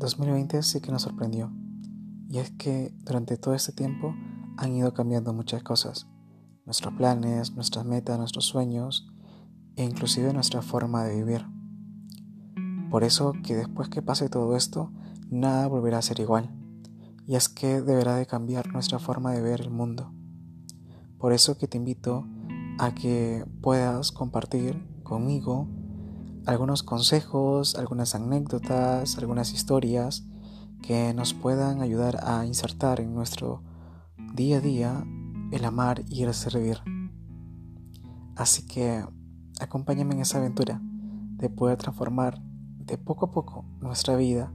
2020 sí que nos sorprendió. Y es que durante todo este tiempo han ido cambiando muchas cosas. Nuestros planes, nuestras metas, nuestros sueños e inclusive nuestra forma de vivir. Por eso que después que pase todo esto, nada volverá a ser igual. Y es que deberá de cambiar nuestra forma de ver el mundo. Por eso que te invito a que puedas compartir conmigo algunos consejos, algunas anécdotas, algunas historias que nos puedan ayudar a insertar en nuestro día a día el amar y el servir. Así que acompáñame en esa aventura de poder transformar de poco a poco nuestra vida.